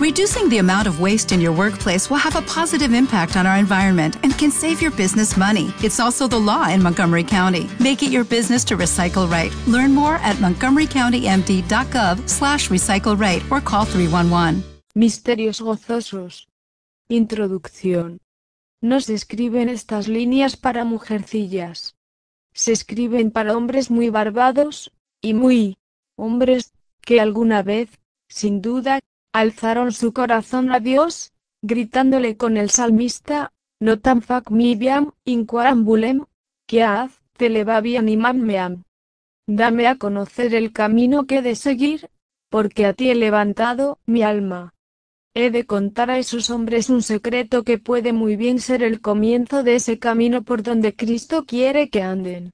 Reducing the amount of waste in your workplace will have a positive impact on our environment and can save your business money. It's also the law in Montgomery County. Make it your business to recycle right. Learn more at montgomerycountymd.gov slash recycle right or call 311. Misterios gozosos. Introducción. No se escriben estas líneas para mujercillas. Se escriben para hombres muy barbados, y muy hombres, que alguna vez, sin duda, alzaron su corazón a Dios, gritándole con el salmista, no tan fac mibiam, inquarambulem, que haz, te le va bien meam. Dame a conocer el camino que he de seguir, porque a ti he levantado mi alma. He de contar a esos hombres un secreto que puede muy bien ser el comienzo de ese camino por donde Cristo quiere que anden.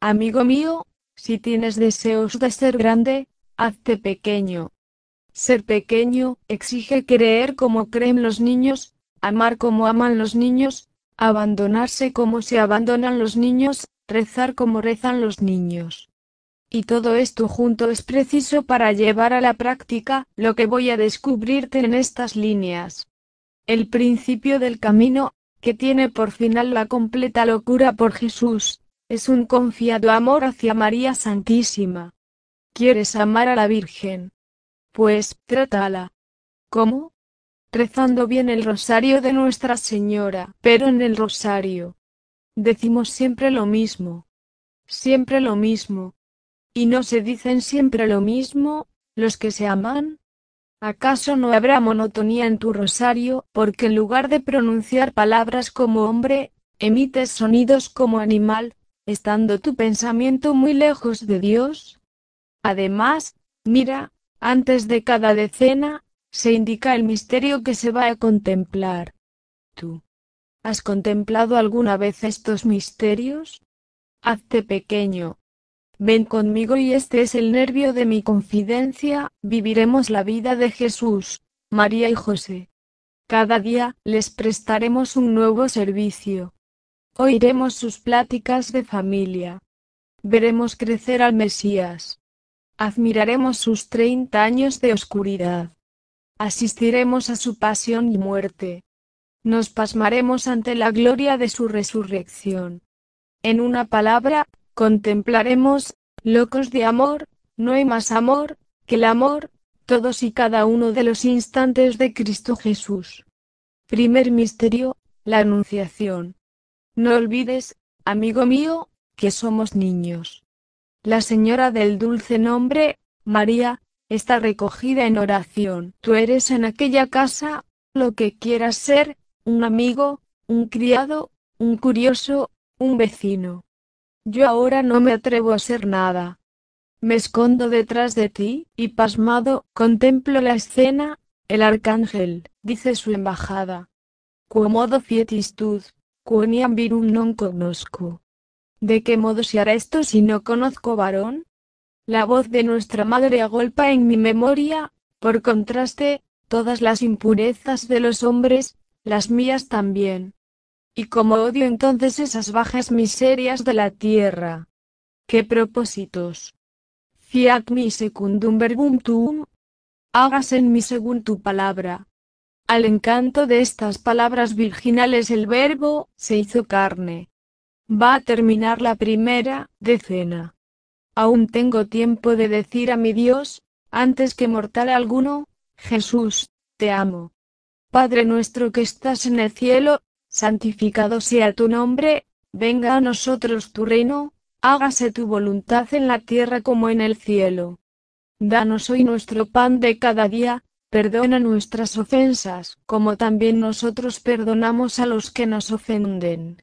Amigo mío, si tienes deseos de ser grande, hazte pequeño. Ser pequeño exige creer como creen los niños, amar como aman los niños, abandonarse como se abandonan los niños, rezar como rezan los niños. Y todo esto junto es preciso para llevar a la práctica lo que voy a descubrirte en estas líneas. El principio del camino, que tiene por final la completa locura por Jesús, es un confiado amor hacia María Santísima. ¿Quieres amar a la Virgen? Pues, trátala. ¿Cómo? Rezando bien el rosario de Nuestra Señora, pero en el rosario. Decimos siempre lo mismo. Siempre lo mismo. ¿Y no se dicen siempre lo mismo, los que se aman? ¿Acaso no habrá monotonía en tu rosario, porque en lugar de pronunciar palabras como hombre, emites sonidos como animal, estando tu pensamiento muy lejos de Dios? Además, mira, antes de cada decena, se indica el misterio que se va a contemplar. ¿Tú has contemplado alguna vez estos misterios? Hazte pequeño. Ven conmigo y este es el nervio de mi confidencia, viviremos la vida de Jesús, María y José. Cada día les prestaremos un nuevo servicio. Oiremos sus pláticas de familia. Veremos crecer al Mesías admiraremos sus treinta años de oscuridad. Asistiremos a su pasión y muerte. Nos pasmaremos ante la gloria de su resurrección. En una palabra, contemplaremos, locos de amor, no hay más amor, que el amor, todos y cada uno de los instantes de Cristo Jesús. Primer misterio, la Anunciación. No olvides, amigo mío, que somos niños. La señora del dulce nombre, María, está recogida en oración. Tú eres en aquella casa, lo que quieras ser, un amigo, un criado, un curioso, un vecino. Yo ahora no me atrevo a ser nada. Me escondo detrás de ti, y pasmado, contemplo la escena, el arcángel, dice su embajada. Quomodo fietistud, quoniam virum non conozco. ¿De qué modo se hará esto si no conozco varón? La voz de nuestra madre agolpa en mi memoria, por contraste, todas las impurezas de los hombres, las mías también. Y como odio entonces esas bajas miserias de la tierra. ¿Qué propósitos? Fiat mi secundum verbum tuum. Hágase en mí según tu palabra. Al encanto de estas palabras virginales el verbo se hizo carne Va a terminar la primera decena. Aún tengo tiempo de decir a mi Dios, antes que mortal alguno, Jesús, te amo. Padre nuestro que estás en el cielo, santificado sea tu nombre, venga a nosotros tu reino, hágase tu voluntad en la tierra como en el cielo. Danos hoy nuestro pan de cada día, perdona nuestras ofensas, como también nosotros perdonamos a los que nos ofenden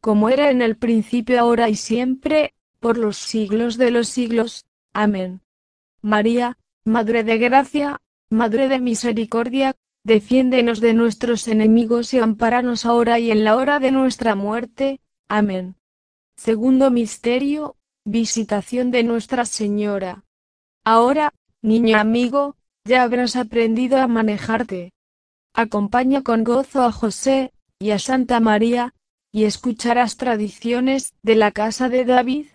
Como era en el principio, ahora y siempre, por los siglos de los siglos. Amén. María, Madre de Gracia, Madre de Misericordia, defiéndenos de nuestros enemigos y amparanos ahora y en la hora de nuestra muerte. Amén. Segundo Misterio, Visitación de Nuestra Señora. Ahora, niño amigo, ya habrás aprendido a manejarte. Acompaña con gozo a José, y a Santa María, y escucharás tradiciones de la casa de David,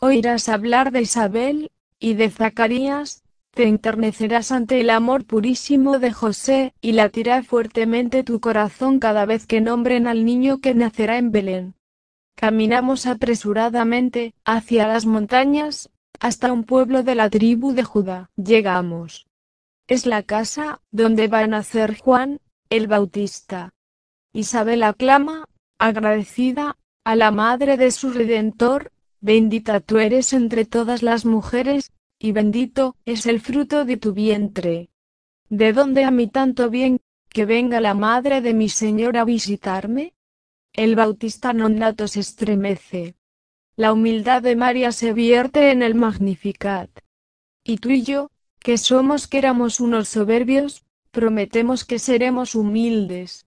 oirás hablar de Isabel, y de Zacarías, te enternecerás ante el amor purísimo de José, y latirá fuertemente tu corazón cada vez que nombren al niño que nacerá en Belén. Caminamos apresuradamente, hacia las montañas, hasta un pueblo de la tribu de Judá. Llegamos. Es la casa, donde va a nacer Juan, el Bautista. Isabel aclama, agradecida, a la madre de su Redentor, bendita tú eres entre todas las mujeres, y bendito es el fruto de tu vientre. ¿De dónde a mí tanto bien, que venga la madre de mi Señor a visitarme? El Bautista Nonato se estremece. La humildad de María se vierte en el Magnificat. Y tú y yo, que somos que éramos unos soberbios, prometemos que seremos humildes.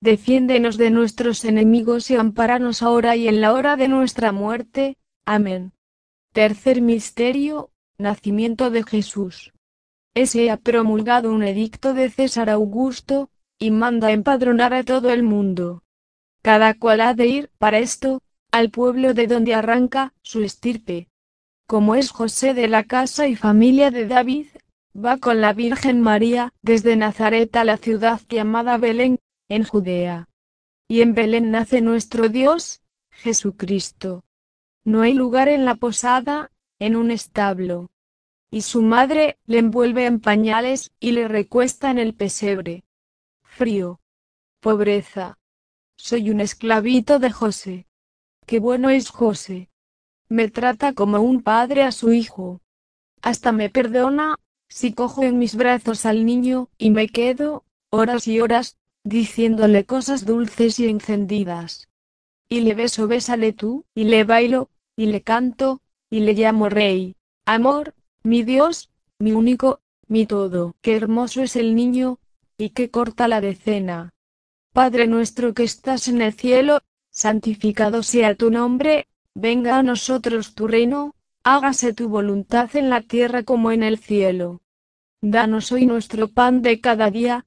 defiéndenos de nuestros enemigos y amparanos ahora y en la hora de nuestra muerte. Amén. Tercer misterio, nacimiento de Jesús. Ese ha promulgado un edicto de César Augusto, y manda empadronar a todo el mundo. Cada cual ha de ir, para esto, al pueblo de donde arranca su estirpe. Como es José de la casa y familia de David, va con la Virgen María desde Nazaret a la ciudad llamada Belén, en Judea. Y en Belén nace nuestro Dios, Jesucristo. No hay lugar en la posada, en un establo. Y su madre le envuelve en pañales y le recuesta en el pesebre. Frío. Pobreza. Soy un esclavito de José. Qué bueno es José. Me trata como un padre a su hijo. Hasta me perdona, si cojo en mis brazos al niño, y me quedo, horas y horas, diciéndole cosas dulces y encendidas. Y le beso, bésale tú, y le bailo, y le canto, y le llamo rey. Amor, mi Dios, mi único, mi todo. Qué hermoso es el niño, y qué corta la decena. Padre nuestro que estás en el cielo, santificado sea tu nombre, venga a nosotros tu reino, hágase tu voluntad en la tierra como en el cielo. Danos hoy nuestro pan de cada día,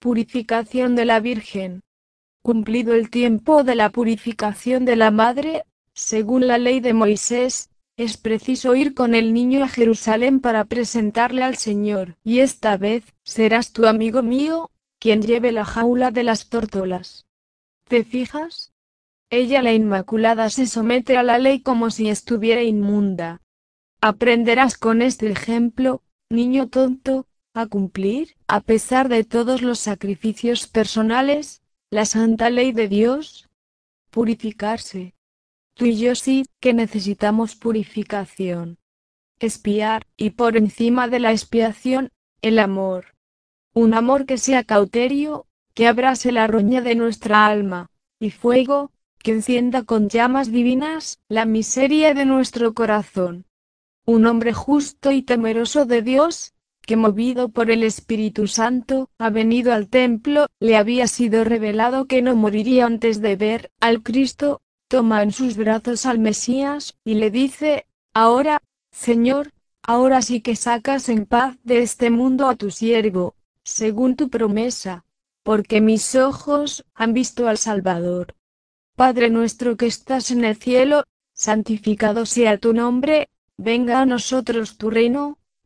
Purificación de la Virgen. Cumplido el tiempo de la purificación de la Madre, según la ley de Moisés, es preciso ir con el niño a Jerusalén para presentarle al Señor. Y esta vez, serás tu amigo mío, quien lleve la jaula de las tórtolas. ¿Te fijas? Ella la Inmaculada se somete a la ley como si estuviera inmunda. Aprenderás con este ejemplo, niño tonto, a cumplir, a pesar de todos los sacrificios personales, la santa ley de Dios. Purificarse. Tú y yo sí, que necesitamos purificación. Espiar, y por encima de la expiación, el amor. Un amor que sea cauterio, que abrase la roña de nuestra alma, y fuego, que encienda con llamas divinas la miseria de nuestro corazón. Un hombre justo y temeroso de Dios, que movido por el Espíritu Santo, ha venido al templo, le había sido revelado que no moriría antes de ver al Cristo, toma en sus brazos al Mesías, y le dice, ahora, Señor, ahora sí que sacas en paz de este mundo a tu siervo, según tu promesa, porque mis ojos han visto al Salvador. Padre nuestro que estás en el cielo, santificado sea tu nombre, venga a nosotros tu reino,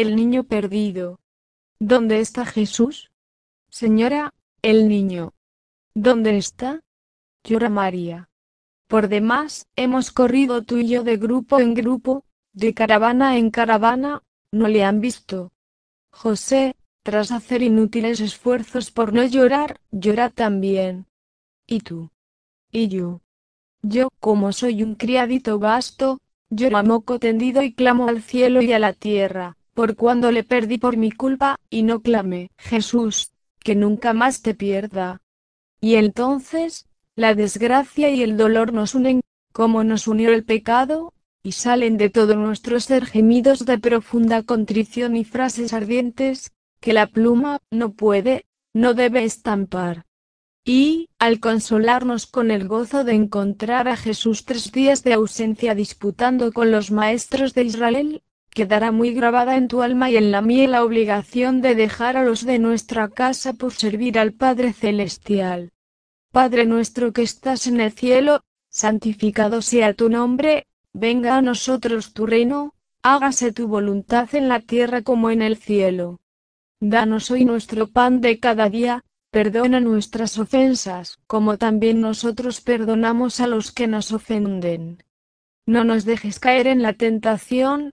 el Niño Perdido. ¿Dónde está Jesús? Señora, el niño. ¿Dónde está? Llora María. Por demás, hemos corrido tú y yo de grupo en grupo, de caravana en caravana, no le han visto. José, tras hacer inútiles esfuerzos por no llorar, llora también. ¿Y tú? ¿Y yo? Yo, como soy un criadito vasto, lloro a moco tendido y clamo al cielo y a la tierra por cuando le perdí por mi culpa, y no clame, Jesús, que nunca más te pierda. Y entonces, la desgracia y el dolor nos unen, como nos unió el pecado, y salen de todo nuestro ser gemidos de profunda contrición y frases ardientes, que la pluma no puede, no debe estampar. Y, al consolarnos con el gozo de encontrar a Jesús tres días de ausencia disputando con los maestros de Israel, quedará muy grabada en tu alma y en la mía la obligación de dejar a los de nuestra casa por servir al Padre Celestial. Padre nuestro que estás en el cielo, santificado sea tu nombre, venga a nosotros tu reino, hágase tu voluntad en la tierra como en el cielo. Danos hoy nuestro pan de cada día, perdona nuestras ofensas, como también nosotros perdonamos a los que nos ofenden. No nos dejes caer en la tentación,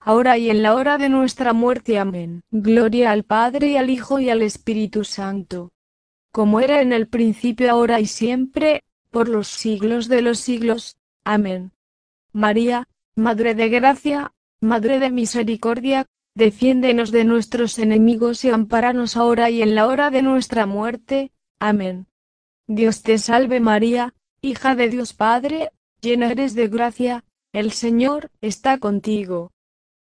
ahora y en la hora de nuestra muerte. Amén. Gloria al Padre y al Hijo y al Espíritu Santo. Como era en el principio, ahora y siempre, por los siglos de los siglos. Amén. María, Madre de Gracia, Madre de misericordia, defiéndenos de nuestros enemigos y amparanos ahora y en la hora de nuestra muerte. Amén. Dios te salve María, hija de Dios Padre, llena eres de gracia, el Señor está contigo.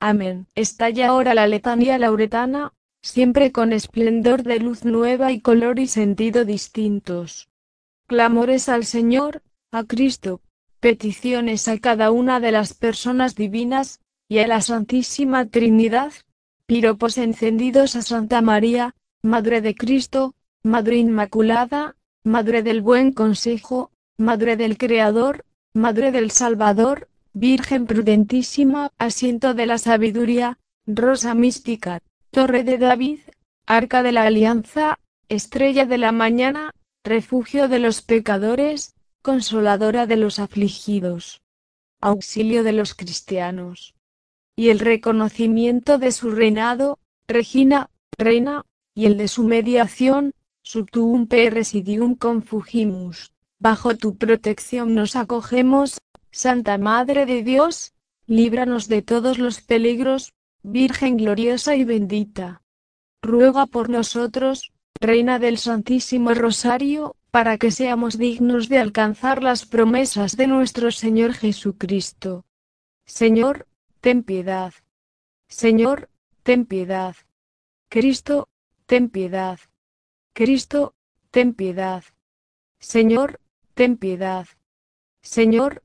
Amén. Estalla ahora la letanía lauretana, siempre con esplendor de luz nueva y color y sentido distintos. Clamores al Señor, a Cristo, peticiones a cada una de las personas divinas, y a la Santísima Trinidad, piropos encendidos a Santa María, Madre de Cristo, Madre Inmaculada, Madre del Buen Consejo, Madre del Creador, Madre del Salvador, Virgen prudentísima, asiento de la sabiduría, rosa mística, torre de David, arca de la alianza, estrella de la mañana, refugio de los pecadores, consoladora de los afligidos, auxilio de los cristianos. Y el reconocimiento de su reinado, Regina, reina, y el de su mediación, subtuum per residium confugimus. Bajo tu protección nos acogemos, Santa Madre de Dios, líbranos de todos los peligros, Virgen gloriosa y bendita. Ruega por nosotros, Reina del Santísimo Rosario, para que seamos dignos de alcanzar las promesas de nuestro Señor Jesucristo. Señor, ten piedad. Señor, ten piedad. Cristo, ten piedad. Cristo, ten piedad. Señor, ten piedad. Señor,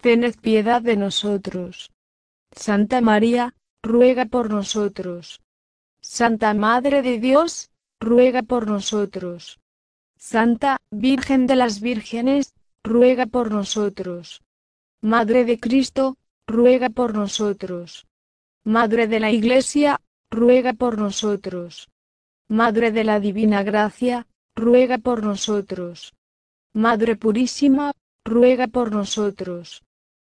tened piedad de nosotros. Santa María, ruega por nosotros. Santa Madre de Dios, ruega por nosotros. Santa Virgen de las Vírgenes, ruega por nosotros. Madre de Cristo, ruega por nosotros. Madre de la Iglesia, ruega por nosotros. Madre de la Divina Gracia, ruega por nosotros. Madre Purísima, ruega por nosotros.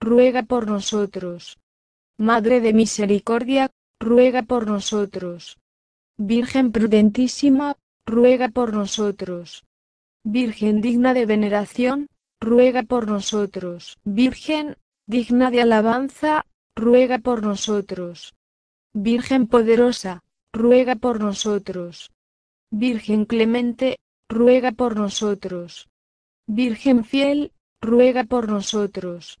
ruega por nosotros. Madre de Misericordia, ruega por nosotros. Virgen prudentísima, ruega por nosotros. Virgen digna de veneración, ruega por nosotros. Virgen, digna de alabanza, ruega por nosotros. Virgen poderosa, ruega por nosotros. Virgen clemente, ruega por nosotros. Virgen fiel, ruega por nosotros.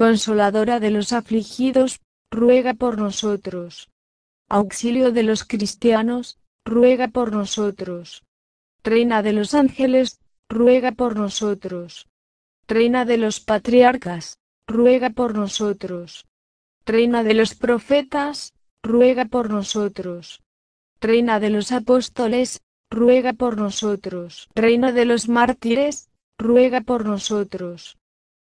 Consoladora de los afligidos, ruega por nosotros. Auxilio de los cristianos, ruega por nosotros. Reina de los ángeles, ruega por nosotros. Reina de los patriarcas, ruega por nosotros. Reina de los profetas, ruega por nosotros. Reina de los apóstoles, ruega por nosotros. Reina de los mártires, ruega por nosotros.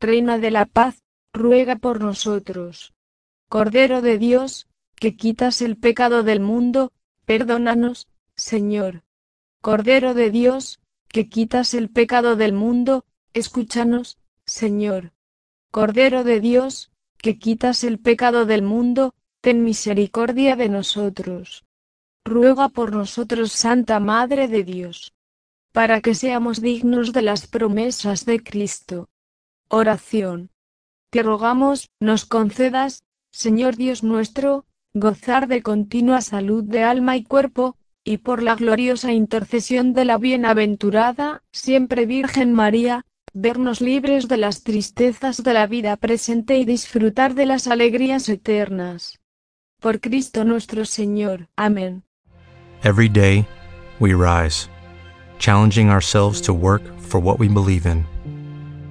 Reina de la paz, ruega por nosotros. Cordero de Dios, que quitas el pecado del mundo, perdónanos, Señor. Cordero de Dios, que quitas el pecado del mundo, escúchanos, Señor. Cordero de Dios, que quitas el pecado del mundo, ten misericordia de nosotros. Ruega por nosotros, Santa Madre de Dios, para que seamos dignos de las promesas de Cristo. Oración. Te rogamos, nos concedas, Señor Dios nuestro, gozar de continua salud de alma y cuerpo, y por la gloriosa intercesión de la bienaventurada, siempre Virgen María, vernos libres de las tristezas de la vida presente y disfrutar de las alegrías eternas. Por Cristo nuestro Señor. Amén. Every day, we rise, challenging ourselves to work for what we believe in.